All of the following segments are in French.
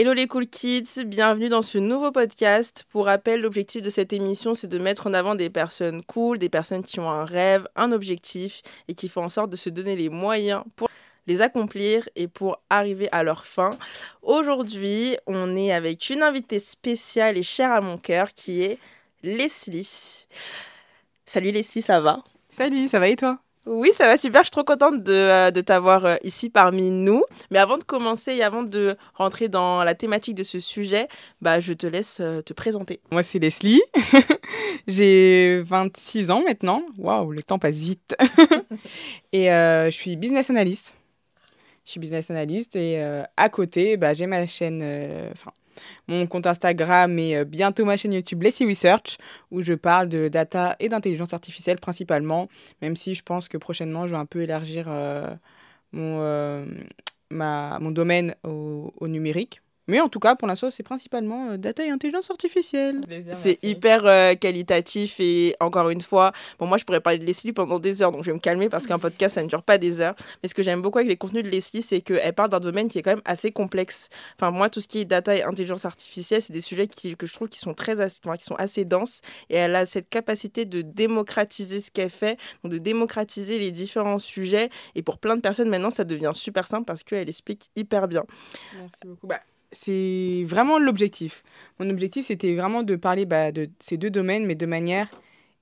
Hello les cool kids, bienvenue dans ce nouveau podcast. Pour rappel, l'objectif de cette émission, c'est de mettre en avant des personnes cool, des personnes qui ont un rêve, un objectif et qui font en sorte de se donner les moyens pour les accomplir et pour arriver à leur fin. Aujourd'hui, on est avec une invitée spéciale et chère à mon cœur qui est Leslie. Salut Leslie, ça va? Salut, ça va et toi? Oui, ça va super. Je suis trop contente de, euh, de t'avoir euh, ici parmi nous. Mais avant de commencer et avant de rentrer dans la thématique de ce sujet, bah, je te laisse euh, te présenter. Moi, c'est Leslie. J'ai 26 ans maintenant. Waouh, le temps passe vite. et je suis business analyst. Je suis business analyst et à côté, bah, j'ai ma chaîne, enfin, mon compte Instagram et euh, bientôt ma chaîne YouTube Leslie Research où je parle de data et d'intelligence artificielle principalement, même si je pense que prochainement je vais un peu élargir euh, mon, euh, mon domaine au numérique. Mais en tout cas, pour l'instant, c'est principalement euh, data et intelligence artificielle. C'est hyper euh, qualitatif et encore une fois, bon, moi je pourrais parler de Leslie pendant des heures, donc je vais me calmer parce qu'un podcast ça ne dure pas des heures. Mais ce que j'aime beaucoup avec les contenus de Leslie, c'est qu'elle parle d'un domaine qui est quand même assez complexe. Enfin, moi, tout ce qui est data et intelligence artificielle, c'est des sujets qui, que je trouve qui sont très qui sont assez denses et elle a cette capacité de démocratiser ce qu'elle fait, donc de démocratiser les différents sujets. Et pour plein de personnes, maintenant, ça devient super simple parce qu'elle explique hyper bien. Merci beaucoup. Bah, c'est vraiment l'objectif. Mon objectif, c'était vraiment de parler bah, de ces deux domaines, mais de manière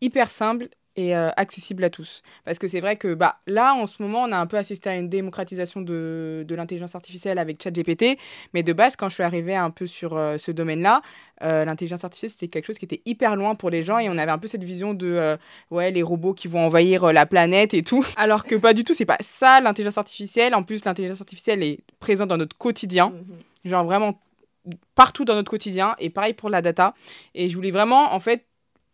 hyper simple et euh, accessible à tous. Parce que c'est vrai que bah, là, en ce moment, on a un peu assisté à une démocratisation de, de l'intelligence artificielle avec ChatGPT. Mais de base, quand je suis arrivée un peu sur euh, ce domaine-là, euh, l'intelligence artificielle, c'était quelque chose qui était hyper loin pour les gens. Et on avait un peu cette vision de ouais, les robots qui vont envahir la planète et tout. Alors que pas du tout, c'est pas ça l'intelligence artificielle. En plus, l'intelligence artificielle est présente dans notre quotidien. Mm-hmm. Genre vraiment partout dans notre quotidien. Et pareil pour la data. Et je voulais vraiment, en fait,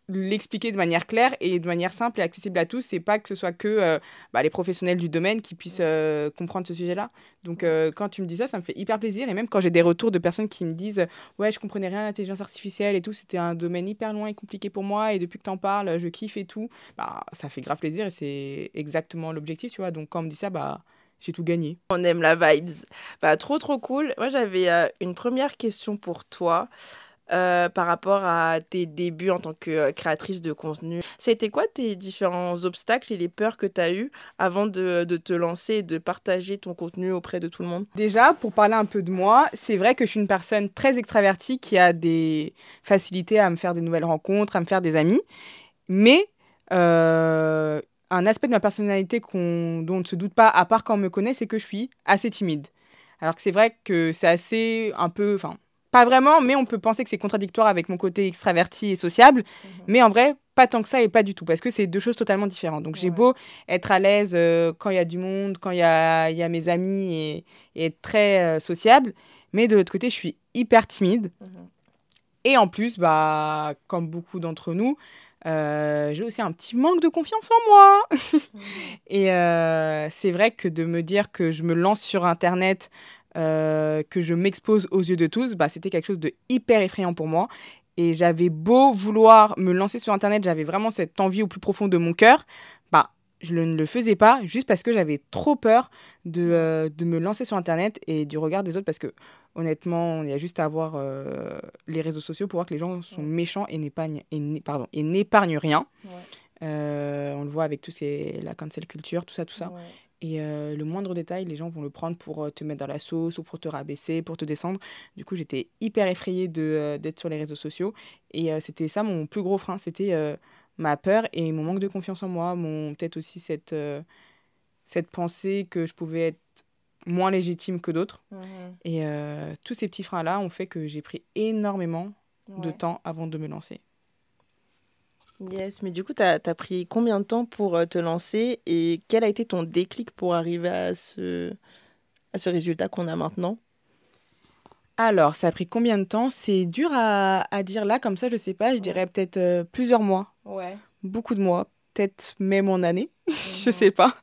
l'expliquer de manière claire et de manière simple et accessible à tous. C'est pas que ce soit que euh, bah, les professionnels du domaine qui puissent euh, comprendre ce sujet-là. Donc euh, quand tu me dis ça, ça me fait hyper plaisir. Et même quand j'ai des retours de personnes qui me disent ouais, je comprenais rien à l'intelligence artificielle et tout, c'était un domaine hyper loin et compliqué pour moi. Et depuis que tu en parles, je kiffe et tout. Bah, ça fait grave plaisir et c'est exactement l'objectif, tu vois. Donc quand on me dit ça, bah j'ai tout gagné. On aime la vibes. Bah, trop, trop cool. Moi, j'avais une première question pour toi. Euh, par rapport à tes débuts en tant que euh, créatrice de contenu. C'était quoi tes différents obstacles et les peurs que tu as eues avant de, de, te lancer et de partager ton contenu auprès de tout le monde? Déjà, pour parler un peu de moi, c'est vrai que je suis une personne très extravertie qui a des facilités à me faire de nouvelles rencontres, à me faire des amis. Mais euh, un aspect de ma personnalité dont on ne se doute pas, à part quand on me connaît, c'est que je suis assez timide. Alors que c'est vrai que c'est assez un peu... Enfin, pas vraiment, mais on peut penser que c'est contradictoire avec mon côté extraverti et sociable. Mhm. Mais en vrai, pas tant que ça et pas du tout, parce que c'est deux choses totalement différentes. Donc j'ai beau être à l'aise euh, quand il y a du monde, quand il y a, y a, mes amis et, et être très euh, sociable, mais de l'autre côté, je suis hyper timide. Mhm. Et en plus, bah, comme beaucoup d'entre nous, j'ai aussi un petit manque de confiance en moi. Et c'est vrai que de me dire que je me lance sur Internet euh, que je m'expose aux yeux de tous, bah, c'était quelque chose de hyper effrayant pour moi. Et j'avais beau vouloir me lancer sur Internet, j'avais vraiment cette envie au plus profond de mon cœur, je ne le faisais pas juste parce que j'avais trop peur de, euh, de, me lancer sur Internet et du regard des autres parce que honnêtement, il y a juste à voir euh, les réseaux sociaux pour voir que les gens sont méchants et n'épargnent, et, pardon, et n'épargnent rien. on le voit avec tout ces, la cancel culture, tout ça, tout ça. Et euh, le moindre détail, les gens vont le prendre pour euh, te mettre dans la sauce ou pour te rabaisser, pour te descendre. Du coup, j'étais hyper effrayée euh, d'être sur les réseaux sociaux. Et c'était ça mon plus gros frein. C'était ma peur et mon manque de confiance en moi. Mon, peut-être aussi cette, cette pensée que je pouvais être moins légitime que d'autres. Mmh et tous ces petits freins-là ont fait que j'ai pris énormément de temps avant de me lancer. Yes, mais du coup, tu as, pris combien de temps pour euh, te lancer et quel a été ton déclic pour arriver à ce, à ce résultat qu'on a maintenant? Alors, ça a pris combien de temps? C'est dur à, à, dire là, comme ça, je sais pas, je dirais peut-être euh, plusieurs mois. Ouais. Beaucoup de mois, peut-être même en année, je sais pas.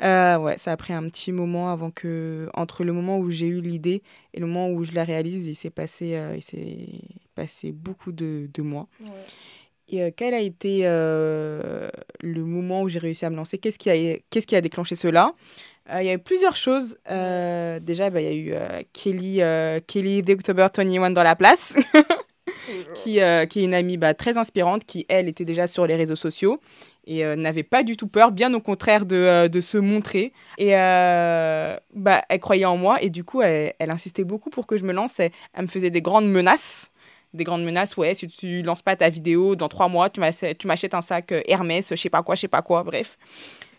Euh, ouais, ça a pris un petit moment avant que, entre le moment où j'ai eu l'idée et le moment où je la réalise, il s'est passé, il s'est passé beaucoup de, de mois. Ouais. Et euh, quel a été euh, le moment où j'ai réussi à me lancer? Qu'est-ce qui, a, qu'est-ce qui a déclenché cela? Il y a eu plusieurs choses. déjà, bah, il y a eu Kelly, Kelly d'October 21 dans la place. qui, euh, qui est une amie bah, très inspirante, qui, elle, était déjà sur les réseaux sociaux et euh, n'avait pas du tout peur, bien au contraire de, euh, de se montrer. Et bah, elle croyait en moi et du coup, elle, elle, insistait beaucoup pour que je me lance. Elle, me faisait des grandes menaces. Des grandes menaces, ouais, si tu lances pas ta vidéo, dans trois mois, tu m'achètes un sac Hermès, je sais pas quoi, je sais pas quoi, bref.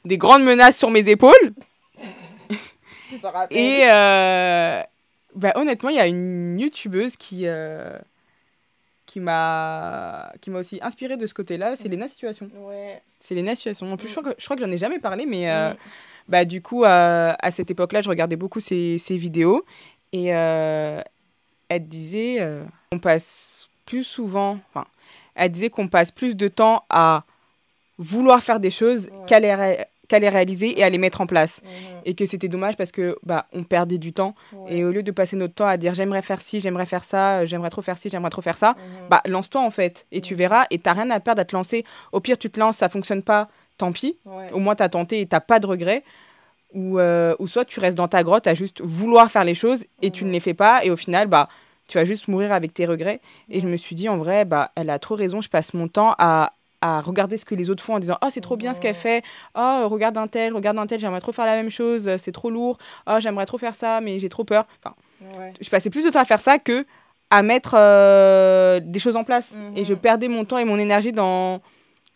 Des grandes menaces sur mes épaules. Et bah, honnêtement, il y a une youtubeuse qui, m'a qui m'a aussi inspiré de ce côté-là, c'est mm. Lena Situation. Ouais. C'est Lena Situation. En plus, je crois que, je crois que j'en ai jamais parlé, mais euh, bah, du coup, à cette époque-là, je regardais beaucoup ses, ses vidéos. Et euh, elle disait euh, qu'on passe plus souvent... Enfin, elle disait qu'on passe plus de temps à vouloir faire des choses qu'à les, qu'à les réaliser et à les mettre en place. Mhm. Et que c'était dommage parce que bah, on perdait du temps. Et au lieu de passer notre temps à dire j'aimerais faire ci, j'aimerais faire ça, euh, j'aimerais trop faire ci, j'aimerais trop faire ça, mhm. bah lance-toi en fait. Et tu mhm. verras. Et t'as rien à perdre à te lancer. Au pire, tu te lances, ça fonctionne pas, tant pis. Au moins, tu as tenté et t'as pas de regrets. Ou, euh, ou soit tu restes dans ta grotte à juste vouloir faire les choses et tu ne les fais pas. Et au final, bah tu vas juste mourir avec tes regrets. Et je me suis dit, en vrai, bah, elle a trop raison, je passe mon temps à, à regarder ce que les autres font en disant oh c'est trop bien ce qu'elle fait oh regarde un tel regarde un tel j'aimerais trop faire la même chose c'est trop lourd oh j'aimerais trop faire ça mais j'ai trop peur enfin je passais plus de temps à faire ça que à mettre euh, des choses en place et je mhm. perdais mon temps et mon énergie dans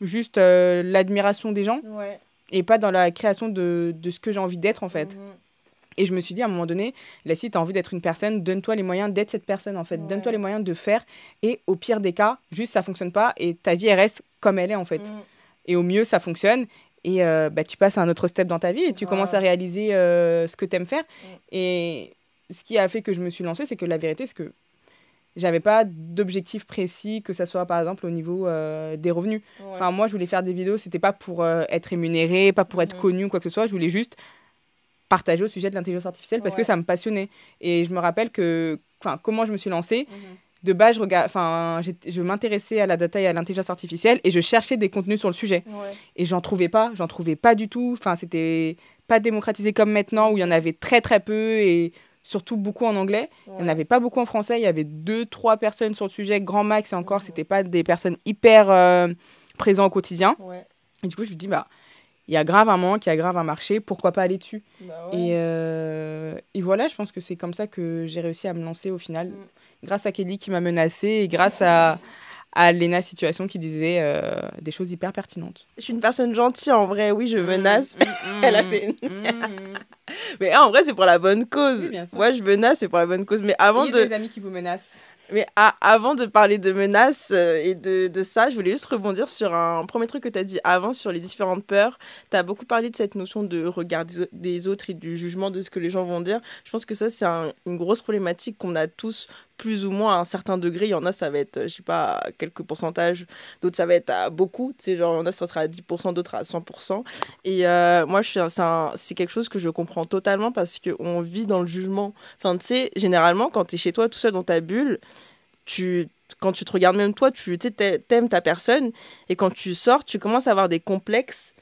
juste euh, l'admiration des gens et pas dans la création de, de ce que j'ai envie d'être en fait mhm. Et je me suis dit à un moment donné, là, si tu as envie d'être une personne, donne-toi les moyens d'être cette personne, en fait. Donne-toi les moyens de faire. Et au pire des cas, juste ça fonctionne pas et ta vie, elle reste comme elle est, en fait. Mm. Et au mieux, ça fonctionne. Et euh, bah, tu passes à un autre step dans ta vie et tu commences à réaliser euh, ce que tu aimes faire. Mm. Et ce qui a fait que je me suis lancée, c'est que la vérité, c'est que j'avais pas d'objectif précis, que ça soit par exemple au niveau euh, des revenus. Enfin, moi, je voulais faire des vidéos, c'était pas pour être rémunéré, pas pour être mm. connu ou quoi que ce soit. Je voulais juste partager au sujet de l'intelligence artificielle parce que ça me passionnait. Et je me rappelle que, enfin, comment je me suis lancée. Mhm. De base, je, je m'intéressais à la data et à l'intelligence artificielle et je cherchais des contenus sur le sujet. Et j'en trouvais pas, j'en trouvais pas du tout. Enfin, c'était pas démocratisé comme maintenant où il y en avait très très peu et surtout beaucoup en anglais. Il n'y en avait pas beaucoup en français. Il y avait deux, trois personnes sur le sujet, grand max, et encore, mhm. c'était pas des personnes hyper euh, présentes au quotidien. Et du coup, je me dis, bah, il y a grave un manque, il y a grave un marché, pourquoi pas aller dessus? Bah et, euh, et, voilà, je pense que c'est comme ça que j'ai réussi à me lancer au final, mm. Grâce à Kelly qui m'a menacée et grâce à, à Lena Situation qui disait euh, des choses hyper pertinentes. Je suis une personne gentille en vrai, oui, je mm, menace. Mm, Elle a fait Mais ah, en vrai, c'est pour la bonne cause. Moi, je menace, c'est pour la bonne cause. Mais avant il y a des amis qui vous menacent. Mais avant de parler de menaces euh, et de, de, ça, je voulais juste rebondir sur un premier truc que tu as dit avant sur les différentes peurs. Tu as beaucoup parlé de cette notion de regard des autres et du jugement de ce que les gens vont dire. Je pense que ça, c'est une grosse problématique qu'on a tous plus ou moins à un certain degré. Il y en a, ça va être, je sais pas, quelques pourcentages. D'autres, ça va être à beaucoup. Tu sais, genre, il y en a, ça sera à 10%, d'autres à 100%. Et euh, moi, c'est quelque chose que je comprends totalement parce qu'on vit dans le jugement. Enfin, tu sais, généralement, quand tu es chez toi tout seul dans ta bulle, tu quand tu te regardes même toi, tu aimes ta personne et quand tu sors, tu commences à avoir des complexes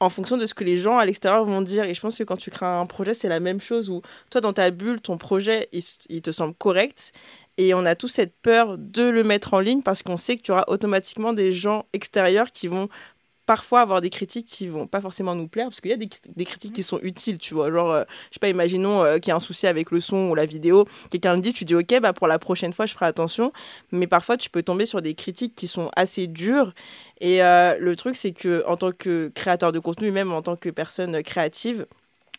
en fonction de ce que les gens à l'extérieur vont dire. Et je pense que quand tu crées un projet, c'est la même chose où toi, dans ta bulle, ton projet, il, te semble correct. Et on a tous cette peur de le mettre en ligne parce qu'on sait que tu auras automatiquement des gens extérieurs qui vont parfois avoir des critiques qui vont pas forcément nous plaire parce qu'il y a des, des, critiques qui sont utiles tu vois. Genre euh, je sais pas imaginons euh, qu'il y a un souci avec le son ou la vidéo quelqu'un le dit tu dis ok bah pour la prochaine fois je ferai attention. Mais parfois tu peux tomber sur des critiques qui sont assez dures. Et euh, le truc c'est que en tant que créateur de contenu même en tant que personne créative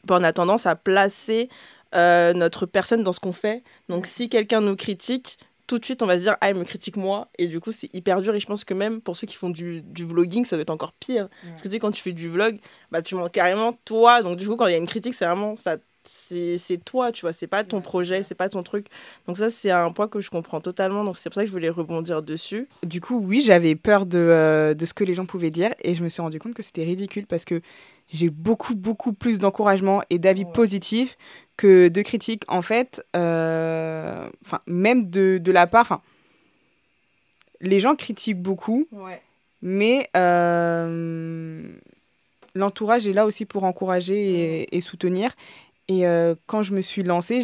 bah, on a tendance à placer notre personne dans ce qu'on fait donc si quelqu'un nous critique tout de suite, on va se dire, ah, il me critique moi. Et du coup, c'est hyper dur. Et je pense que même pour ceux qui font du, du vlogging, ça doit être encore pire. Parce que tu sais, quand tu fais du vlog, bah, tu montres carrément toi. Donc, du coup, quand il y a une critique, c'est vraiment ça. C'est toi, tu vois, c'est pas ton projet, c'est pas ton truc. Donc, ça, c'est un point que je comprends totalement. Donc, c'est pour ça que je voulais rebondir dessus. Du coup, oui, j'avais peur de, euh, de ce que les gens pouvaient dire. Et je me suis rendu compte que c'était ridicule parce que j'ai beaucoup, beaucoup plus d'encouragement et d'avis positifs que de critiques. En fait, euh, même de, de, la part. Les gens critiquent beaucoup, mais euh, l'entourage est là aussi pour encourager et, et soutenir. Et euh, quand je me suis lancée,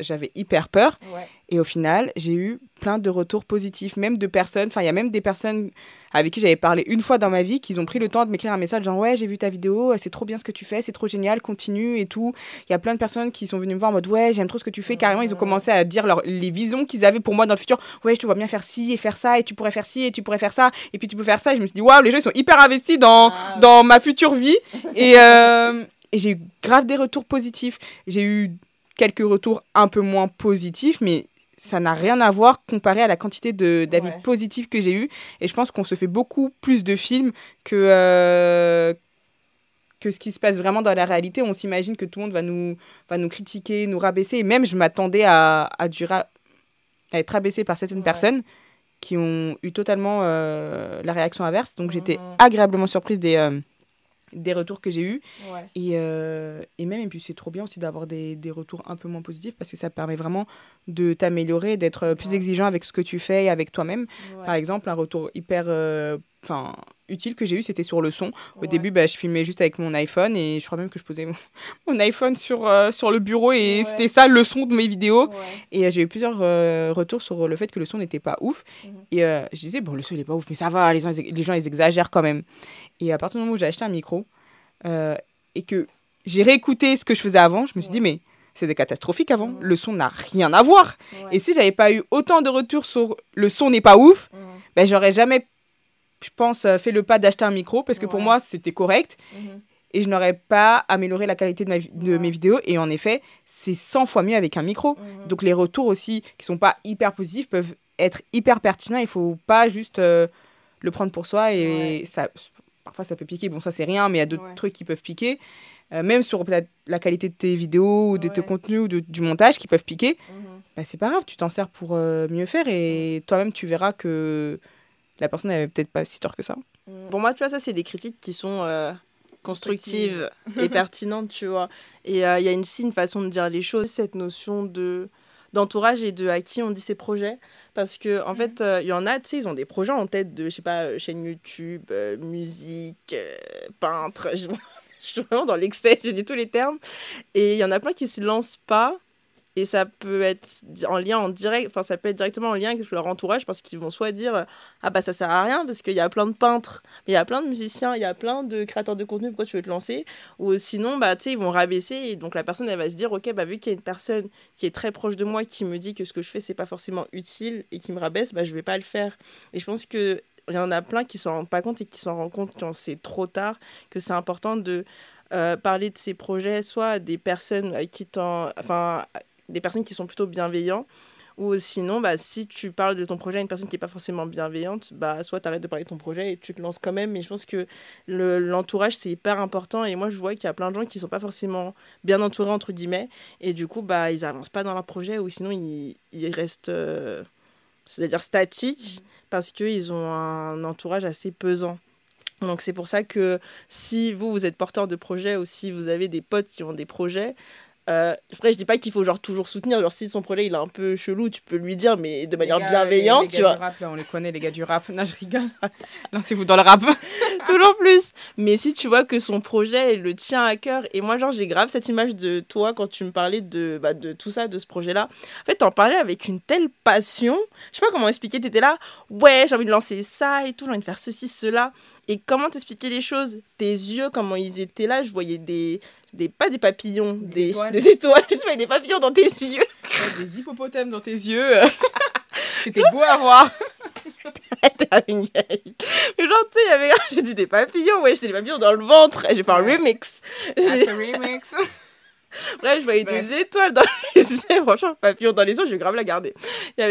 j'avais hyper peur. Ouais. Et au final, j'ai eu plein de retours positifs, même de personnes. Enfin, il y a même des personnes avec qui j'avais parlé une fois dans ma vie qui ont pris le temps de m'écrire un message genre Ouais, j'ai vu ta vidéo, c'est trop bien ce que tu fais, c'est trop génial, continue et tout. Il y a plein de personnes qui sont venues me voir en mode Ouais, j'aime trop ce que tu fais. Carrément, ils ont commencé à dire leur, les visions qu'ils avaient pour moi dans le futur. Ouais, je te vois bien faire ci et faire ça, et tu pourrais faire ci et tu pourrais faire ça, et puis tu peux faire ça. Et je me suis dit Waouh, les gens, ils sont hyper investis dans, Ah, dans ma future vie. et euh, et j'ai eu grave des retours positifs. J'ai eu quelques retours un peu moins positifs, mais ça n'a rien à voir comparé à la quantité de d'avis Ouais. positifs que j'ai eu. Et je pense qu'on se fait beaucoup plus de films que, euh, que ce qui se passe vraiment dans la réalité. On s'imagine que tout le monde va nous, va nous critiquer, nous rabaisser. Et même, je m'attendais à, à, du ra- à être rabaissée par certaines Ouais. personnes qui ont eu totalement euh, la réaction inverse. Donc j'étais Mhm. agréablement surprise des, euh, des retours que j'ai eus. Ouais. Et, euh, et même, et puis c'est trop bien aussi d'avoir des, des retours un peu moins positifs parce que ça permet vraiment de t'améliorer, d'être euh, plus Ouais. exigeant avec ce que tu fais et avec toi-même. Ouais. Par exemple, un retour hyper euh, enfin utile que j'ai eu, c'était sur le son. Au Ouais. début, bah, je filmais juste avec mon iPhone et je crois même que je posais mon, mon iPhone sur, euh, sur le bureau et Ouais. c'était ça le son de mes vidéos. Ouais. Et euh, j'ai eu plusieurs euh, retours sur le fait que le son n'était pas ouf. Mhm. Et je disais, bon, le son il est pas ouf, mais ça va, les gens, ils- les gens ils exagèrent quand même. Et à partir du moment où j'ai acheté un micro et que j'ai réécouté ce que je faisais avant, je me suis dit, mais c'était catastrophique avant. Le son n'a rien à voir. Ouais. Et si j'avais pas eu autant de retours sur le son n'est pas ouf, ben j'aurais jamais, je pense, euh, fait le pas d'acheter un micro parce que pour moi c'était correct Mhm. et je n'aurais pas amélioré la qualité de, ma vi- de Ouais. mes vidéos. Et en effet, c'est 100 fois mieux avec un micro. Mhm. Donc les retours aussi qui sont pas hyper positifs peuvent être hyper pertinents. Il faut pas juste euh, le prendre pour soi et Ouais. ça parfois ça peut piquer. Bon ça c'est rien, mais il y a d'autres trucs qui peuvent piquer. Euh, même sur la qualité de tes vidéos ou de tes contenus ou de- du montage qui peuvent piquer. Mhm. Bah, c'est pas grave, tu t'en sers pour euh, mieux faire et toi-même tu verras que la personne n'avait peut-être pas si tort que ça. Pour moi, tu vois, ça, c'est des critiques qui sont euh, constructives et pertinentes, tu vois. Et euh, il y a une, aussi une façon de dire les choses, cette notion de d'entourage et de à qui on dit ses projets. Parce que en fait euh, il y en a tu sais ils ont des projets en tête de je sais pas euh, chaîne YouTube euh, musique euh, peintre. Je, je suis vraiment dans l'excès j'ai dit tous les termes. Et il y en a plein qui se lancent pas et ça peut être en lien en direct enfin ça peut être directement en lien avec leur entourage parce qu'ils vont soit dire euh, ah bah ça sert à rien parce qu'il y a plein de peintres il y a plein de musiciens il y a plein de créateurs de contenu pourquoi tu veux te lancer? Ou sinon bah tu sais ils vont rabaisser et donc la personne elle va se dire ok bah vu qu'il y a une personne qui est très proche de moi qui me dit que ce que je fais c'est pas forcément utile et qui me rabaisse bah je vais pas le faire et je pense que il y en a plein qui s'en rendent pas compte et qui s'en rendent compte quand c'est trop tard que c'est important de euh, parler de ces projets soit à des personnes à qui t'en enfin des personnes qui sont plutôt bienveillants ou sinon bah si tu parles de ton projet à une personne qui est pas forcément bienveillante bah soit t'arrêtes de parler de ton projet et tu te lances quand même. Mais je pense que le- l'entourage c'est hyper important. Et moi je vois qu'il y a plein de gens qui sont pas forcément bien entourés entre guillemets. Et du coup bah ils avancent pas dans leur projet ou sinon ils, ils restent euh, c'est-à-dire statiques parce qu'ils ont un entourage assez pesant. Donc c'est pour ça que si vous vous êtes porteur de projet ou si vous avez des potes qui ont des projets euh, après je dis pas qu'il faut genre toujours soutenir genre si son projet il est un peu chelou tu peux lui dire mais de manière bienveillante tu vois Du rap, là, on les connaît, les gars du rap. Non, je rigole. Lancez-vous dans le rap. toujours plus. Mais si tu vois que son projet le tient à cœur, et moi, genre, j'ai grave cette image de toi quand tu me parlais de, bah, de tout ça, de ce projet-là. En fait, t'en parlais avec une telle passion. Je sais pas comment expliquer, t'étais là, ouais, j'ai envie de lancer ça et tout, j'ai envie de faire ceci, cela. Et comment t'expliquer les choses? Tes yeux, comment ils étaient là, je voyais des. des pas des papillons, Des des, étoiles. des étoiles. Je voyais des papillons dans tes yeux. des hippopotames dans tes yeux. C'était beau à voir. Une genre, tu sais, il y avait. J'ai dit des papillons, ouais, j'étais des papillons dans le ventre. J'ai fait un remix. That's a remix. Bref, je voyais Bref. des étoiles dans les yeux. Franchement, papillon dans les yeux, je vais grave la garder.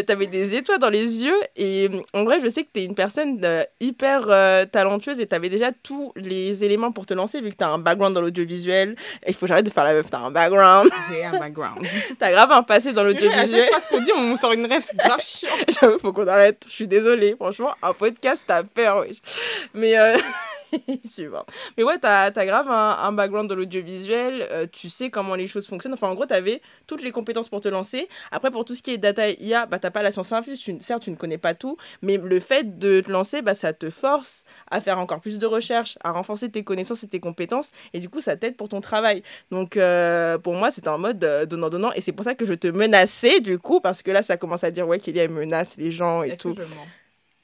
T'avais des étoiles dans les yeux. Et euh, en vrai, je sais que t'es une personne euh, hyper euh, talentueuse et t'avais déjà tous les éléments pour te lancer vu que t'as un background dans l'audiovisuel. Il faut que j'arrête de faire la meuf, t'as un background. J'ai un background. T'as grave un passé dans l'audiovisuel. fois ce qu'on dit, on sort une rêve, c'est grave chiant. J'avoue, faut qu'on arrête. Je suis désolée. Franchement, un podcast, t'as peur, wesh. Mais, euh, je sais pas. Mais ouais, t'as as grave un, un background dans l'audiovisuel. euh, tu sais comment comment les choses fonctionnent. Enfin, en gros, tu avais toutes les compétences pour te lancer. Après, pour tout ce qui est data IA, bah, tu n'as pas la science infuse. certes, tu ne connais pas tout, mais le fait de te lancer, bah, ça te force à faire encore plus de recherches, à renforcer tes connaissances et tes compétences. Et du coup, ça t'aide pour ton travail. Donc, euh, pour moi, c'était en mode donnant-donnant. et c'est pour ça que je te menaçais, du coup, parce que là, ça commence à dire, ouais, qu'il y a menace les gens et tout.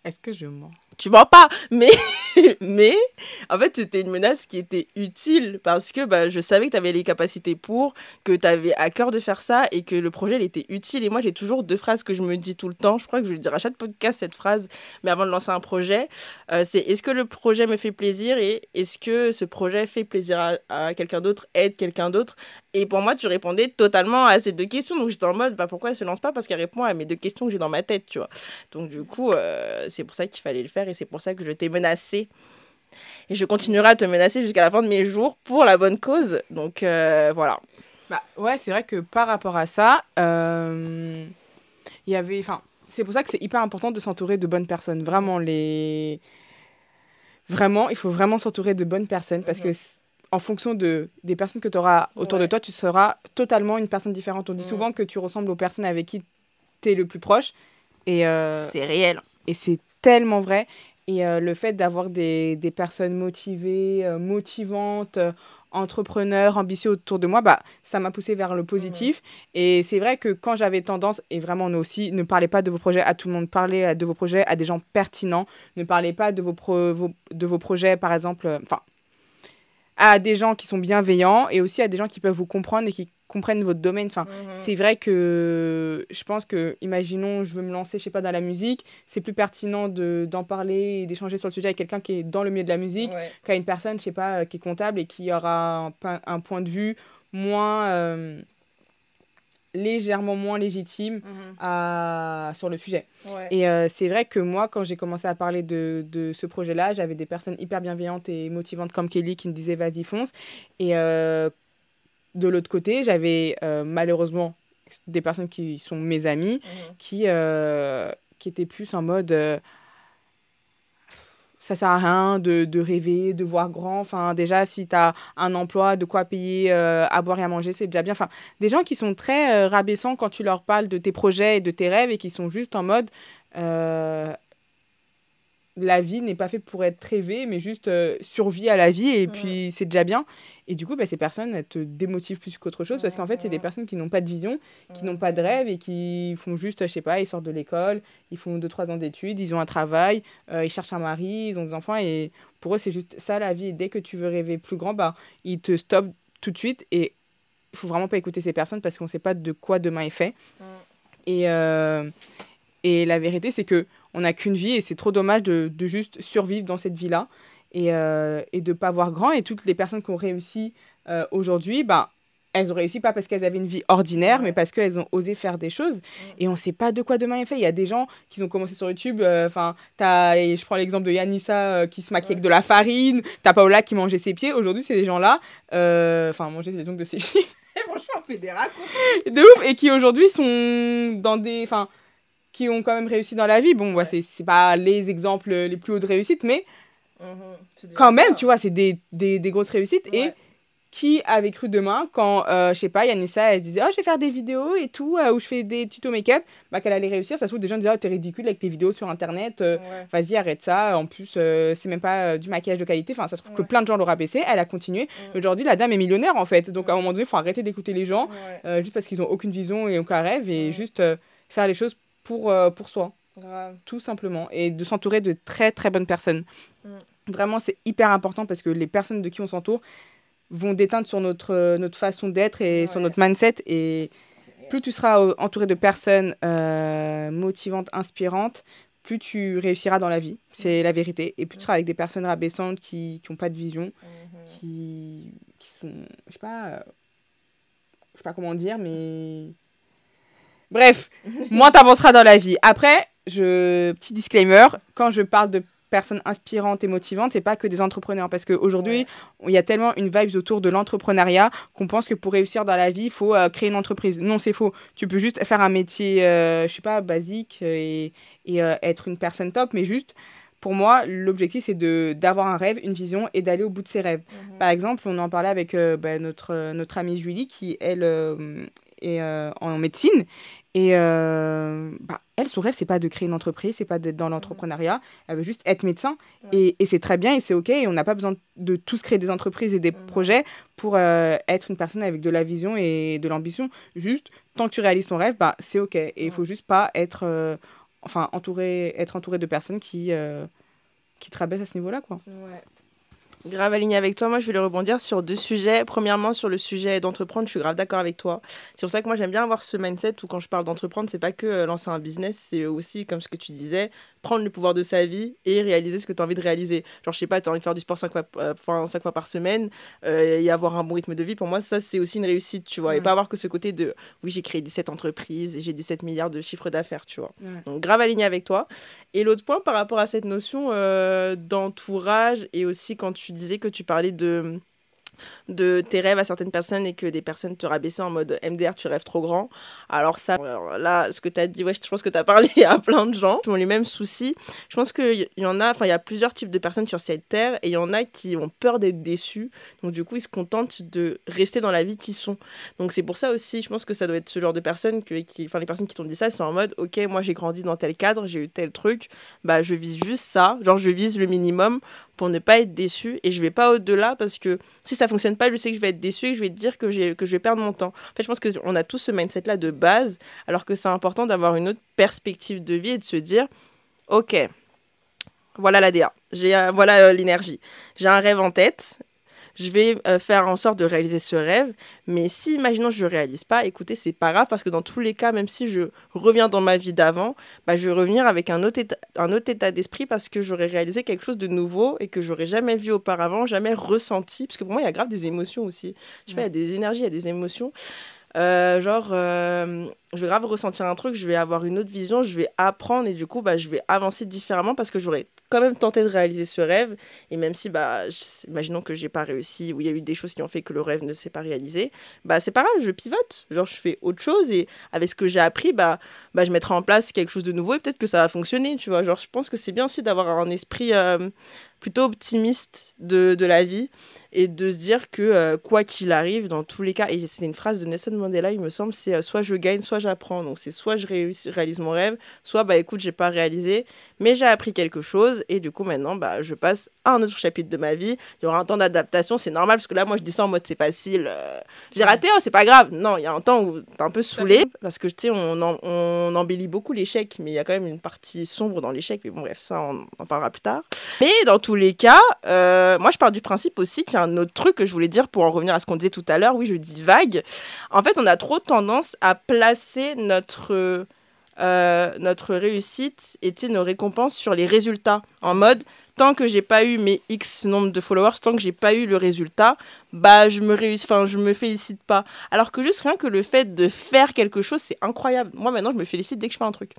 Est-ce que je mens? Tu mens pas, mais, mais en fait, c'était une menace qui était utile parce que bah, je savais que tu avais les capacités pour, que tu avais à cœur de faire ça et que le projet il était utile. Et moi, j'ai toujours deux phrases que je me dis tout le temps. Je crois que je vais dire à chaque podcast cette phrase, mais avant de lancer un projet, euh, c'est est-ce que le projet me fait plaisir et est-ce que ce projet fait plaisir à, quelqu'un d'autre, aide quelqu'un d'autre? Et pour moi, tu répondais totalement à ces deux questions. Donc j'étais en mode, bah, pourquoi elle se lance pas? Parce qu'elle répond à mes deux questions que j'ai dans ma tête, tu vois. Donc du coup, euh, c'est pour ça qu'il fallait le faire et c'est pour ça que je t'ai menacé. Et je continuerai à te menacer jusqu'à la fin de mes jours pour la bonne cause. Donc euh, voilà. Bah ouais, c'est vrai que par rapport à ça, euh, il y avait. Enfin, c'est pour ça que c'est hyper important de s'entourer de bonnes personnes. Vraiment, les. Vraiment, il faut vraiment s'entourer de bonnes personnes parce que en fonction de, des personnes que tu auras autour de toi, tu seras totalement une personne différente. On dit souvent que tu ressembles aux personnes avec qui tu es le plus proche. Et euh, c'est réel. Et c'est tellement vrai. Et euh, le fait d'avoir des, des, personnes motivées, euh, motivantes, euh, entrepreneurs, ambitieux autour de moi, bah, ça m'a poussé vers le positif. Et c'est vrai que quand j'avais tendance, et vraiment nous aussi, ne parlez pas de vos projets à tout le monde, parlez de vos projets à des gens pertinents, ne parlez pas de vos, vos de vos projets, par exemple, enfin, à des gens qui sont bienveillants et aussi à des gens qui peuvent vous comprendre et qui comprennent votre domaine. Enfin, mhm. c'est vrai que je pense que, imaginons, je veux me lancer, je sais pas, dans la musique, c'est plus pertinent d'en parler et d'échanger sur le sujet avec quelqu'un qui est dans le milieu de la musique qu'à une personne, je sais pas, qui est comptable et qui aura un, un point de vue moins. Euh, légèrement moins légitime mhm. à, sur le sujet. Et euh, c'est vrai que moi, quand j'ai commencé à parler de, de ce projet-là, j'avais des personnes hyper bienveillantes et motivantes comme Kelly qui me disaient vas-y, fonce. Et euh, de l'autre côté, j'avais euh, malheureusement des personnes qui sont mes amis mhm. qui, qui étaient plus en mode ça sert à rien de, de, rêver, de voir grand. Enfin, déjà, si tu as un emploi, de quoi payer euh, à boire et à manger, c'est déjà bien. Enfin, des gens qui sont très euh, rabaissants quand tu leur parles de tes projets et de tes rêves et qui sont juste en mode euh, la vie n'est pas faite pour être rêvée, mais juste euh, survie à la vie, et puis c'est déjà bien. Et du coup, bah, ces personnes, elles te démotivent plus qu'autre chose, parce qu'en fait, c'est des personnes qui n'ont pas de vision, qui n'ont pas de rêve, et qui font juste, je sais pas, ils sortent de l'école, ils font 2-3 ans d'études, ils ont un travail, euh, ils cherchent un mari, ils ont des enfants, et pour eux, c'est juste ça la vie. Et dès que tu veux rêver plus grand, bah, ils te stoppent tout de suite, et il faut vraiment pas écouter ces personnes, parce qu'on ne sait pas de quoi demain est fait. Et, euh, et la vérité, c'est que on n'a qu'une vie et c'est trop dommage de, de, juste survivre dans cette vie-là et, euh, et de ne pas voir grand. Et toutes les personnes qui ont réussi euh, aujourd'hui, ben, elles ont réussi pas parce qu'elles avaient une vie ordinaire, mais parce qu'elles ont osé faire des choses. Et on ne sait pas de quoi demain est fait. Il y a des gens qui ont commencé sur YouTube. Euh, enfin, je prends l'exemple de Yanissa qui se maquille avec de la farine. T'as Paola qui mangeait ses pieds. Aujourd'hui, c'est des gens-là. Enfin, manger les ongles de ses pieds. Franchement, on fait des raccourcis. De ouf. Et qui aujourd'hui sont dans des. Enfin, qui ont quand même réussi dans la vie. Bon, ouais. c'est pas les exemples les plus hauts de réussite, mais mhm. quand même, tu vois, c'est des, des, des, grosses réussites. Et qui avait cru demain quand, euh, je sais pas, Yanissa, elle disait, oh, je vais faire des vidéos et tout, euh, où je fais des tutos make-up, bah, qu'elle allait réussir. Ça se trouve, des gens disaient, oh, t'es ridicule avec tes vidéos sur Internet, euh, vas-y, arrête ça. En plus, c'est même pas du maquillage de qualité. Enfin, ça se trouve que plein de gens l'auraient baissé. Elle a continué. Aujourd'hui, la dame est millionnaire, en fait. Donc, à un moment donné, il faut arrêter d'écouter les gens, juste parce qu'ils ont aucune vision et aucun rêve, et juste faire les choses pour, euh, pour soi. Tout simplement. Et de s'entourer de très très bonnes personnes. Mm. Vraiment, c'est hyper important parce que les personnes de qui on s'entoure vont déteindre sur notre, euh, notre façon d'être et sur notre mindset. Et plus tu seras euh, entouré de personnes motivantes, inspirantes, plus tu réussiras dans la vie. C'est la vérité. Et plus tu seras avec des personnes rabaissantes qui n'ont pas de vision, mm-hmm. qui, qui sont, je sais pas, je sais pas comment dire, mais Bref, moins t'avanceras dans la vie. Après, je, petit disclaimer, quand je parle de personnes inspirantes et motivantes, c'est pas que des entrepreneurs. Parce qu'aujourd'hui, il y a tellement une vibe autour de l'entrepreneuriat qu'on pense que pour réussir dans la vie, il faut euh, créer une entreprise. Non, c'est faux. Tu peux juste faire un métier, euh, je sais pas, basique et, et euh, être une personne top, mais juste pour moi, l'objectif, c'est d'avoir un rêve, une vision et d'aller au bout de ses rêves. Mhm. Par exemple, on en parlait avec euh, bah, notre, notre amie Julie, qui, elle, est euh, en médecine. Et euh, bah, elle, son rêve, c'est pas de créer une entreprise, c'est pas d'être dans l'entrepreneuriat. Elle veut juste être médecin. Et, et c'est très bien et c'est OK. Et on n'a pas besoin de tous créer des entreprises et des projets pour euh, être une personne avec de la vision et de l'ambition. Juste, tant que tu réalises ton rêve, bah, c'est OK. Et il faut juste pas être, enfin, entouré, être entouré de personnes qui, qui te rabaissent à ce niveau-là, quoi. Ouais. Grave aligné avec toi. Moi, je voulais rebondir sur deux sujets. Premièrement, sur le sujet d'entreprendre, je suis grave d'accord avec toi. C'est pour ça que moi, j'aime bien avoir ce mindset où quand je parle d'entreprendre, c'est pas que euh, lancer un business, c'est aussi, comme ce que tu disais, prendre le pouvoir de sa vie et réaliser ce que tu as envie de réaliser. Genre, je sais pas, tu as envie de faire du sport cinq fois, euh, cinq fois par semaine euh, et avoir un bon rythme de vie. Pour moi, ça, c'est aussi une réussite, tu vois. Et Ouais. pas avoir que ce côté de oui, j'ai créé 17 entreprises et j'ai 17 milliards de chiffres d'affaires, tu vois. Ouais. Donc, grave aligné avec toi. Et l'autre point par rapport à cette notion euh, d'entourage et aussi quand tu disais que tu parlais de de tes rêves à certaines personnes et que des personnes te rabaissaient en mode MDR, tu rêves trop grand. Alors ça, là, ce que tu as dit, ouais, je pense que tu as parlé à plein de gens qui ont les mêmes soucis. Je pense qu'il y en a, enfin, il y a plusieurs types de personnes sur cette terre et il y en a qui ont peur d'être déçus. Donc du coup, ils se contentent de rester dans la vie qu'ils sont. Donc c'est pour ça aussi, je pense que ça doit être ce genre de personnes qui, enfin, les personnes qui t'ont dit ça, c'est en mode, ok, moi j'ai grandi dans tel cadre, j'ai eu tel truc, bah je vise juste ça, genre je vise le minimum pour ne pas être déçu et je vais pas au-delà parce que si ça fonctionne pas, je sais que je vais être déçu et que je vais te dire que, je vais perdre mon temps. En fait, je pense qu'on a tous ce mindset-là de base, alors que c'est important d'avoir une autre perspective de vie et de se dire, ok, voilà la DA, euh, voilà euh, l'énergie, j'ai un rêve en tête, je vais euh, faire en sorte de réaliser ce rêve, mais si, imaginons, je ne réalise pas, écoutez, c'est pas grave, parce que dans tous les cas, même si je reviens dans ma vie d'avant, bah, je vais revenir avec un autre état, un autre état d'esprit parce que j'aurais réalisé quelque chose de nouveau et que j'aurais jamais vu auparavant, jamais ressenti, parce que pour moi, il y a grave des émotions aussi. Je sais pas, il y a des énergies, il y a des émotions. Euh, genre, euh, je vais grave ressentir un truc, je vais avoir une autre vision, je vais apprendre et du coup, bah, je vais avancer différemment parce que j'aurais quand même tenté de réaliser ce rêve. Et même si, bah, imaginons que j'ai pas réussi ou il y a eu des choses qui ont fait que le rêve ne s'est pas réalisé, bah, c'est pas grave, je pivote. Genre, je fais autre chose et avec ce que j'ai appris, bah, bah, je mettrai en place quelque chose de nouveau et peut-être que ça va fonctionner, tu vois. Genre, je pense que c'est bien aussi d'avoir un esprit euh, plutôt optimiste de, de la vie et de se dire que euh, quoi qu'il arrive, dans tous les cas, et c'est une phrase de Nelson Mandela, il me semble, c'est euh, soit je gagne, soit j'apprends. Donc c'est soit je réalise mon rêve, soit bah écoute, j'ai pas réalisé, mais j'ai appris quelque chose et du coup maintenant bah je passe à un autre chapitre de ma vie. Il y aura un temps d'adaptation, c'est normal parce que là moi je dis ça en mode c'est facile, euh, j'ai raté, oh, c'est pas grave. Non, il y a un temps où t'es un peu saoulé parce que tu sais on, en- on embellit beaucoup l'échec, mais il y a quand même une partie sombre dans l'échec. Mais bon bref, ça on en parlera plus tard. Mais dans tous les cas, euh, moi je pars du principe aussi qu'il y a un autre truc que je voulais dire pour en revenir à ce qu'on disait tout à l'heure. Oui, je dis vague. En fait, on a trop tendance à placer notre, euh, notre réussite sais, nos récompenses sur les résultats. En mode, tant que j'ai pas eu mes X nombre de followers, tant que j'ai pas eu le résultat, bah je me réussis, enfin je me félicite pas. Alors que juste rien que le fait de faire quelque chose, c'est incroyable. Moi maintenant, je me félicite dès que je fais un truc.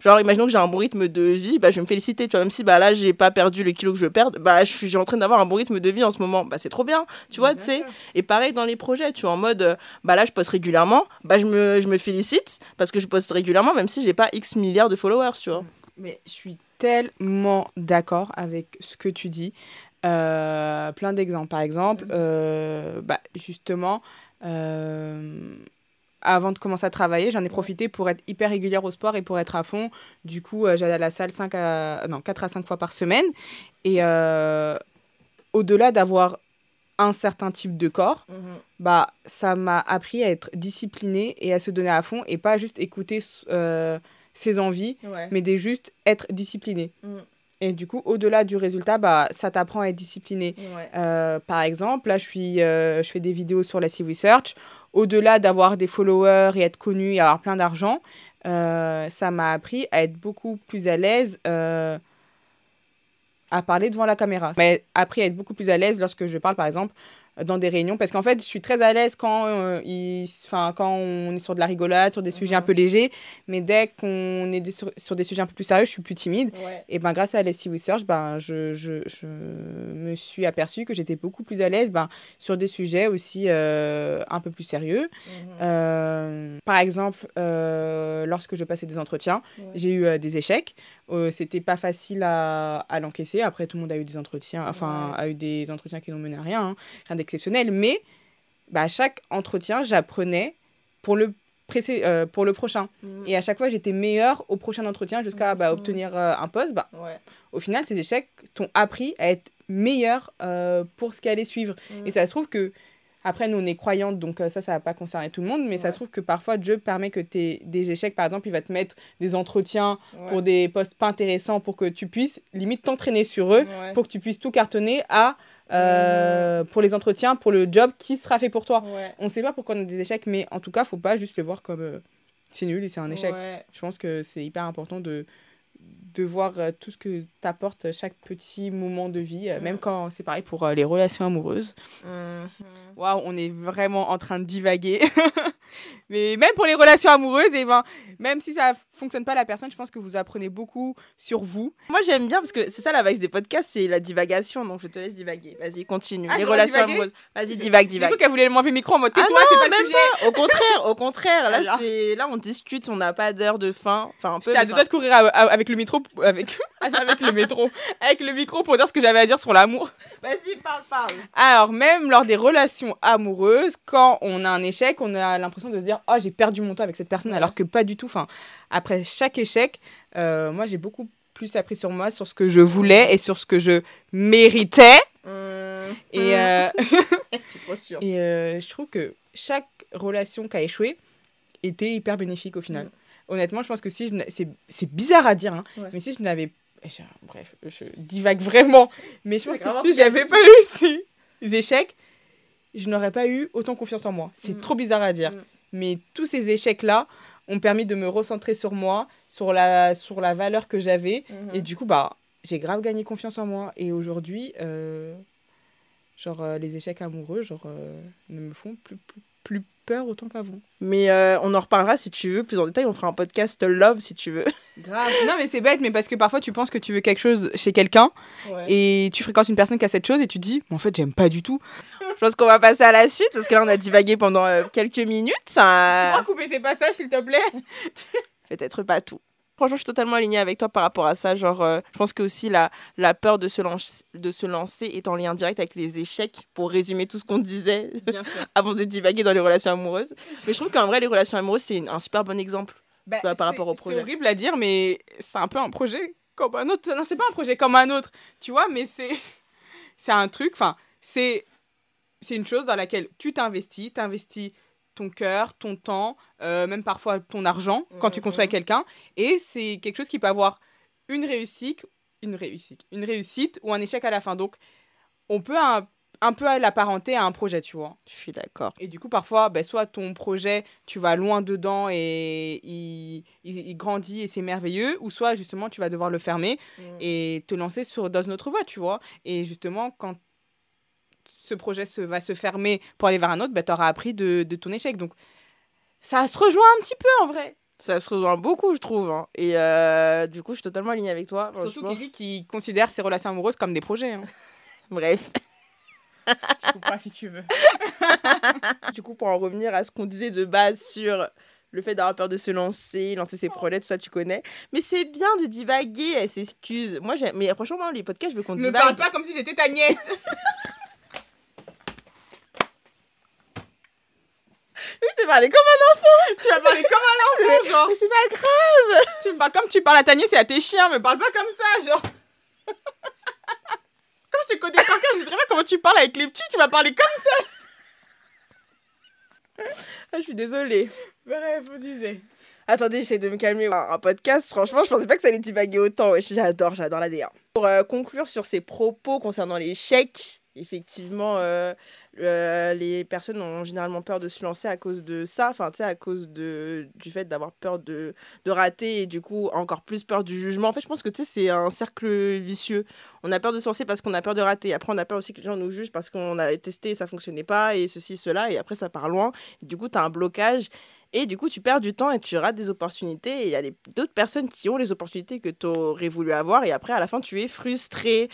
Genre, imaginons que j'ai un bon rythme de vie, bah, je vais me féliciter, tu vois, même si bah, là, j'ai pas perdu le kilo que je veux perdre, bah, je suis en train d'avoir un bon rythme de vie en ce moment, bah, c'est trop bien, tu vois, tu sais. Et pareil dans les projets, tu vois, en mode, bah là, je poste régulièrement, bah, je me, je me félicite parce que je poste régulièrement, même si j'ai pas X milliards de followers, tu vois. Mais je suis tellement d'accord avec ce que tu dis. Euh, plein d'exemples. Par exemple, euh, bah, justement, euh, avant de commencer à travailler, j'en ai profité pour être hyper régulière au sport et pour être à fond. Du coup, j'allais à la salle 5 à, non, 4 à 5 fois par semaine. Et au-delà d'avoir un certain type de corps, bah, ça m'a appris à être disciplinée et à se donner à fond et pas juste écouter euh, ses envies, Ouais. mais de juste être discipliné. Mm. Et du coup, au-delà du résultat, bah, ça t'apprend à être discipliné. Ouais. Euh, par exemple, là, je, suis, euh, je fais des vidéos sur la Sea Research. Au-delà d'avoir des followers et être connu et avoir plein d'argent, euh, ça m'a appris à être beaucoup plus à l'aise à parler devant la caméra. Mais appris à être beaucoup plus à l'aise lorsque je parle, par exemple, dans des réunions parce qu'en fait, je suis très à l'aise quand, euh, il, enfin, quand on est sur de la rigolade, sur des sujets un Mhm. peu légers, mais dès qu'on est des- sur, sur des sujets un peu plus sérieux, je suis plus timide. Ouais. Et ben, grâce à Leslie Research, ben, je, je, je me suis aperçue que j'étais beaucoup plus à l'aise ben, sur des sujets aussi euh, un peu plus sérieux. Mhm. Euh, par exemple, euh, lorsque je passais des entretiens, Ouais. j'ai eu des échecs. C'était pas facile à, à l'encaisser. Après, tout le monde a eu des entretiens, enfin, Ouais. a eu des entretiens qui n'ont mené à rien, hein, rien d'exceptionnel. Mais bah, à chaque entretien, j'apprenais pour le pressé- euh, pour le prochain. Mhm. Et à chaque fois, j'étais meilleure au prochain entretien jusqu'à bah, Mhm. obtenir euh, un poste. Bah, Ouais. au final, ces échecs t'ont appris à être meilleur euh, pour ce qui allait suivre. Mhm. Et ça se trouve que, après, nous, on est croyantes, donc ça, ça va pas concerner tout le monde, mais ça se trouve que parfois, Dieu permet que tu des échecs. Par exemple, il va te mettre des entretiens Ouais. pour des postes pas intéressants pour que tu puisses limite t'entraîner sur eux, pour que tu puisses tout cartonner à, euh, pour les entretiens, pour le job qui sera fait pour toi. Ouais. On sait pas pourquoi on a des échecs, mais en tout cas, faut pas juste le voir comme euh, c'est nul et c'est un échec. Ouais. Je pense que c'est hyper important de, de voir euh, tout ce que t'apporte chaque petit moment de vie, Mm. même quand c'est pareil pour les relations amoureuses. Mhm. Waouh, on est vraiment en train de divaguer. Mais même pour les relations amoureuses, et ben, même si ça fonctionne pas la personne, je pense que vous apprenez beaucoup sur vous. Moi j'aime bien parce que c'est ça la vibe des podcasts, c'est la divagation. Donc je te laisse divaguer. Vas-y, continue. Ah, les relations amoureuses. Vas-y, divague, divague. cru qu'elle voulait m'enlever le micro en mode Ah tais-toi, c'est pas le même sujet. Au contraire, au contraire. Là, Alors. c'est là on discute, on n'a pas d'heure de fin. Enfin un peu. Mais deux doigts de courir à- à- avec le métro, avec, avec le métro, avec le micro pour dire ce que j'avais à dire sur l'amour. Vas-y, parle, parle. Alors, même lors des relations amoureuses, quand on a un échec, on a l'impression de se dire Oh, j'ai perdu mon temps avec cette personne, alors que pas du tout. Enfin, après chaque échec, euh, moi, j'ai beaucoup plus appris sur moi, sur ce que je voulais et sur ce que je méritais. Mhm. Et, euh, Je et euh, je trouve que chaque relation qui a échoué était hyper bénéfique au final. Mm. Honnêtement, je pense que si je c'est c'est bizarre à dire, hein, Ouais. mais si je n'avais bref, je divague vraiment, mais je pense que si j'avais pas eu ces échecs, je n'aurais pas eu autant confiance en moi. C'est Mm. trop bizarre à dire, Mm. mais tous ces échecs là ont permis de me recentrer sur moi, sur la sur la valeur que j'avais Mhm. et du coup bah j'ai grave gagné confiance en moi et aujourd'hui euh, genre euh, les échecs amoureux genre euh, ne me font plus, plus, plus peur autant qu'avant. Mais euh, on en reparlera si tu veux plus en détail. On fera un podcast love si tu veux. Grave. non mais c'est bête mais parce que parfois tu penses que tu veux quelque chose chez quelqu'un et tu fréquentes une personne qui a cette chose et tu te dis en fait j'aime pas du tout. Je pense qu'on va passer à la suite parce que là on a divagué pendant euh, quelques minutes. Tu couper ces passages s'il te plaît? Peut-être pas tout. Franchement, je suis totalement alignée avec toi par rapport à ça. Genre, euh, je pense que aussi la, la peur de se, lancer, de se lancer est en lien direct avec les échecs, pour résumer tout ce qu'on disait Bien avant de divaguer dans les relations amoureuses. Mais je trouve qu'en vrai, les relations amoureuses, c'est un super bon exemple. Bah, par rapport au projet. C'est horrible à dire, mais c'est un peu un projet comme un autre. Non, c'est pas un projet comme un autre, tu vois, mais c'est c'est un truc. Enfin, c'est c'est une chose dans laquelle tu t'investis, t'investis ton cœur, ton temps, euh, même parfois ton argent quand tu construis avec quelqu'un, et c'est quelque chose qui peut avoir une réussite, une réussite, une réussite ou un échec à la fin. Donc, on peut un, un peu l'apparenter à un projet, tu vois. Je suis d'accord. Et du coup, parfois, ben, soit ton projet, tu vas loin dedans et il, il, il grandit et c'est merveilleux, ou soit justement, tu vas devoir le fermer et te lancer sur, dans une autre voie, tu vois. Et justement, quand ce projet se, va se fermer pour aller vers un autre, ben, tu auras appris de, de ton échec. Donc, ça se rejoint un petit peu en vrai. Ça se rejoint beaucoup, je trouve. hein. Et euh, du coup, je suis totalement alignée avec toi. Surtout. Kelly qui considère ses relations amoureuses comme des projets. hein. Bref. tu couperas si tu veux. du coup, pour en revenir à ce qu'on disait de base sur le fait d'avoir peur de se lancer, lancer ses projets, tout ça, tu connais. Mais c'est bien de divaguer, elle s'excuse. Moi, j'aime. Mais franchement, les podcasts, je veux qu'on Ne divague. parle pas comme si j'étais ta nièce. Je t'ai parlé comme un enfant. tu vas parler comme un enfant, genre. Mais c'est pas grave. Tu me parles comme tu parles à ta nièce et à tes chiens, me parle pas comme ça, genre. Comme je te connais par cœur, je sais très bien comment tu parles avec les petits, tu vas parler comme ça. Ah, je suis désolée. Bref, vous disiez. Attendez, j'essaie de me calmer. Un un podcast, franchement, je pensais pas que ça allait divaguer autant. J'adore, j'adore la DA. Pour euh, conclure sur ces propos concernant l'échec, effectivement, euh, euh, les personnes ont généralement peur de se lancer à cause de ça, enfin, tu sais, à cause de, du fait d'avoir peur de, de rater et du coup, encore plus peur du jugement. En fait, je pense que, tu sais, c'est un cercle vicieux. On a peur de se lancer parce qu'on a peur de rater. Après, on a peur aussi que les gens nous jugent parce qu'on a testé et ça fonctionnait pas et ceci, cela. Et après, ça part loin. du coup, tu as un blocage. Et du coup, tu perds du temps et tu rates des opportunités. Et il y a d'autres personnes qui ont les opportunités que tu aurais voulu avoir. Et après, à la fin, tu es frustré.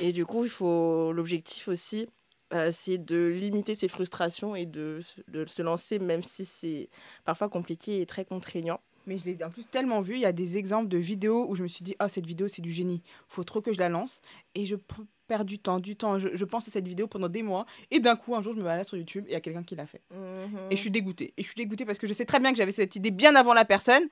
Et du coup, il faut l'objectif aussi, euh, c'est de limiter ses frustrations et de, de se lancer, même si c'est parfois compliqué et très contraignant. Mais je l'ai en plus tellement vu. Il y a des exemples de vidéos où je me suis dit, oh, cette vidéo, c'est du génie. faut trop que je la lance. Et je perds du temps, du temps. Je, pense à cette vidéo pendant des mois. Et d'un coup, un jour, je me balade sur YouTube et il y a quelqu'un qui l'a fait. Mhm. Et je suis dégoûtée. Et je suis dégoûtée parce que je sais très bien que j'avais cette idée bien avant la personne.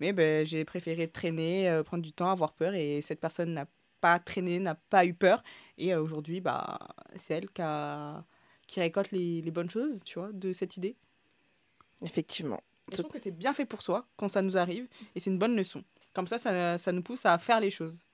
Mais ben, j'ai préféré traîner, euh, prendre du temps, avoir peur. Et cette personne n'a pas traîné, n'a pas eu peur. Et euh, aujourd'hui, bah, c'est elle qui, a, qui récolte les, les bonnes choses, tu vois, de cette idée. Effectivement. Je trouve que c'est bien fait pour soi quand ça nous arrive et c'est une bonne leçon. Comme ça, ça, ça nous pousse à faire les choses.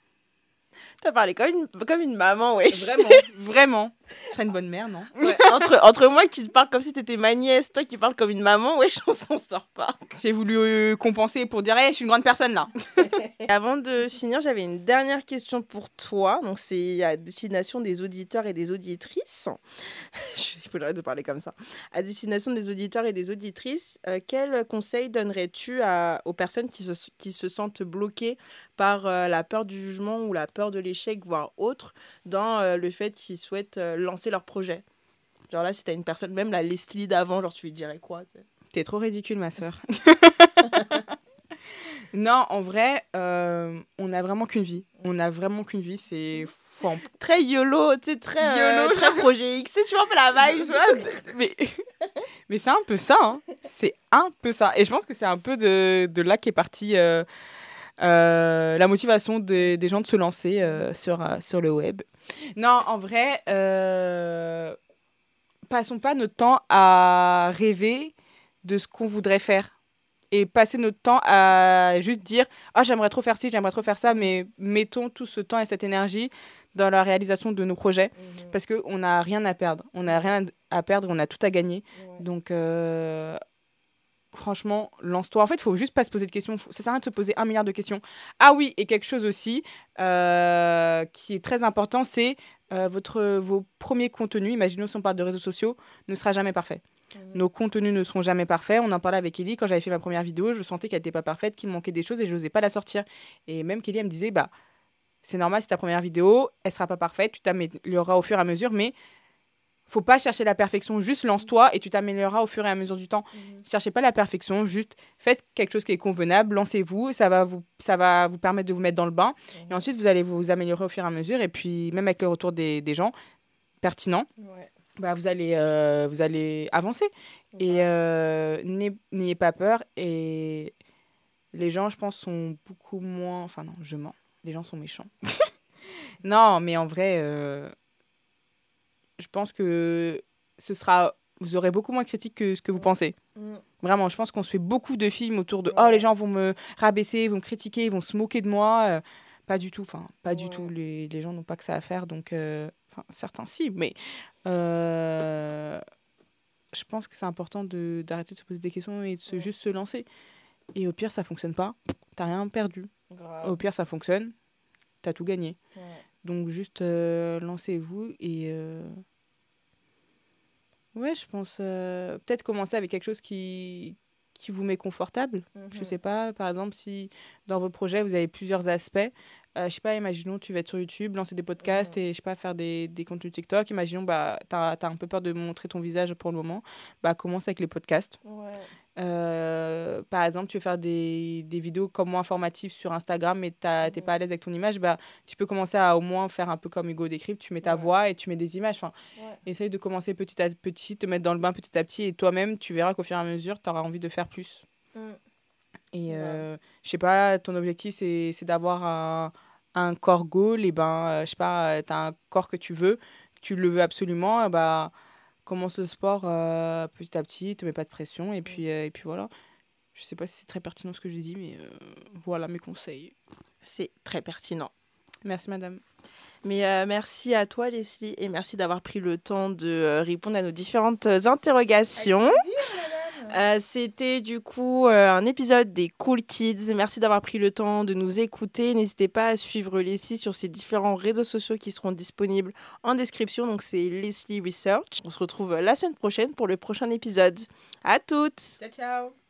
T'as parlé comme une, comme une maman, ouais. Vraiment, vraiment. Tu serais une bonne mère, non? Entre, entre moi qui parle comme si t'étais ma nièce, toi qui parles comme une maman, ouais, on s'en sort pas. J'ai voulu euh, compenser pour dire, hey, je suis une grande personne là. Avant de finir, j'avais une dernière question pour toi. Donc, c'est à destination des auditeurs et des auditrices. Il faudrait de parler comme ça. À destination des auditeurs et des auditrices, euh, quel conseil donnerais-tu aux personnes qui se, qui se sentent bloquées par euh, la peur du jugement ou la peur de l'échec, voire autre, dans le fait qu'ils souhaitent lancer leur projet? Genre là, si t'as une personne, même la Leslie d'avant, genre tu lui dirais quoi T'es trop ridicule, ma soeur. non, en vrai, euh, on n'a vraiment qu'une vie. On n'a vraiment qu'une vie. C'est très YOLO, tu sais, très, euh, très projet X. Tu vois un peu la vibe. mais mais c'est un peu ça. Hein. C'est un peu ça. Et je pense que c'est un peu de, de là qu'est partie euh, la motivation des gens de se lancer sur, sur le web. Non, en vrai, passons pas notre temps à rêver de ce qu'on voudrait faire. Et passer notre temps à juste dire ah j'aimerais trop faire ci j'aimerais trop faire ça mais mettons tout ce temps et cette énergie dans la réalisation de nos projets. Mhm. parce que on n'a rien à perdre. On n'a rien à perdre on a tout à gagner. Donc euh, franchement, lance-toi. En fait, il faut juste pas se poser de questions. Ça sert à rien de se poser un milliard de questions. Ah oui, et quelque chose aussi euh, qui est très important, c'est euh, votre, vos premiers contenus, imaginons si on parle de réseaux sociaux, ne sera jamais parfait. Mmh. Nos contenus ne seront jamais parfaits. On en parlait avec Ellie. Quand j'avais fait ma première vidéo, je sentais qu'elle n'était pas parfaite, qu'il manquait des choses et je n'osais pas la sortir. Et même Kelly, elle me disait, bah, c'est normal, c'est ta première vidéo, elle sera pas parfaite, tu t'amélioreras au fur et à mesure, mais faut pas chercher la perfection, juste lance-toi et tu t'amélioreras au fur et à mesure du temps. Ne mmh. Cherchez pas la perfection, juste faites quelque chose qui est convenable, lancez-vous, ça va vous ça va vous permettre de vous mettre dans le bain mmh. et ensuite vous allez vous améliorer au fur et à mesure et puis même avec le retour des, des gens pertinents. Bah, vous allez euh, vous allez avancer et euh, n'ayez pas peur et les gens je pense sont beaucoup moins enfin non, je mens. Les gens sont méchants. non, mais en vrai euh, je pense que ce sera vous aurez beaucoup moins de critiques que ce que vous pensez. Mm. Vraiment, je pense qu'on se fait beaucoup de films autour de oh les gens vont me rabaisser, vont me critiquer, vont se moquer de moi. Euh, pas du tout, enfin pas du tout. Les, les gens n'ont pas que ça à faire, donc euh, enfin certains si, mais euh, je pense que c'est important de d'arrêter de se poser des questions et de se, juste se lancer. Et au pire ça fonctionne pas, t'as rien perdu. Au pire ça fonctionne, t'as tout gagné. Donc juste lancez-vous et Ouais, je pense euh, peut-être commencer avec quelque chose qui, qui vous met confortable. Je mhm. sais pas, par exemple, si dans vos projets, vous avez plusieurs aspects. Euh, je sais pas, imaginons, tu vas être sur YouTube, lancer des podcasts mhm. et, je sais pas, faire des, des contenus TikTok. Imaginons, bah, tu as, as, un peu peur de montrer ton visage pour le moment. Bah, commence avec les podcasts. Ouais. Euh, par exemple, tu veux faire des, des, vidéos comme moi informatives sur Instagram, mais tu n'es pas à l'aise avec ton image, bah, tu peux commencer à au moins faire un peu comme Hugo Décrypte. Tu mets ta voix et tu mets des images. Enfin, Essaye de commencer petit à petit, te mettre dans le bain petit à petit, et toi-même, tu verras qu'au fur et à mesure, tu auras envie de faire plus. Mm. Et euh, je sais pas, ton objectif, c'est d'avoir un, un, corps goal, et ben, euh, je sais pas, tu as un corps que tu veux, tu le veux absolument, bah commence le sport euh, petit à petit, te mets pas de pression et puis, euh, et puis voilà. Je sais pas si c'est très pertinent ce que je dis, mais euh, voilà mes conseils. C'est très pertinent. Merci madame. Mais euh, merci à toi, Leslie, et merci d'avoir pris le temps de répondre à nos différentes interrogations. Euh, C'était du coup euh, un épisode des Cool Kids. Merci d'avoir pris le temps de nous écouter. N'hésitez pas à suivre Leslie sur ses différents réseaux sociaux qui seront disponibles en description. Donc c'est Leslie Research. On se retrouve la semaine prochaine pour le prochain épisode. À toutes. Ciao, ciao.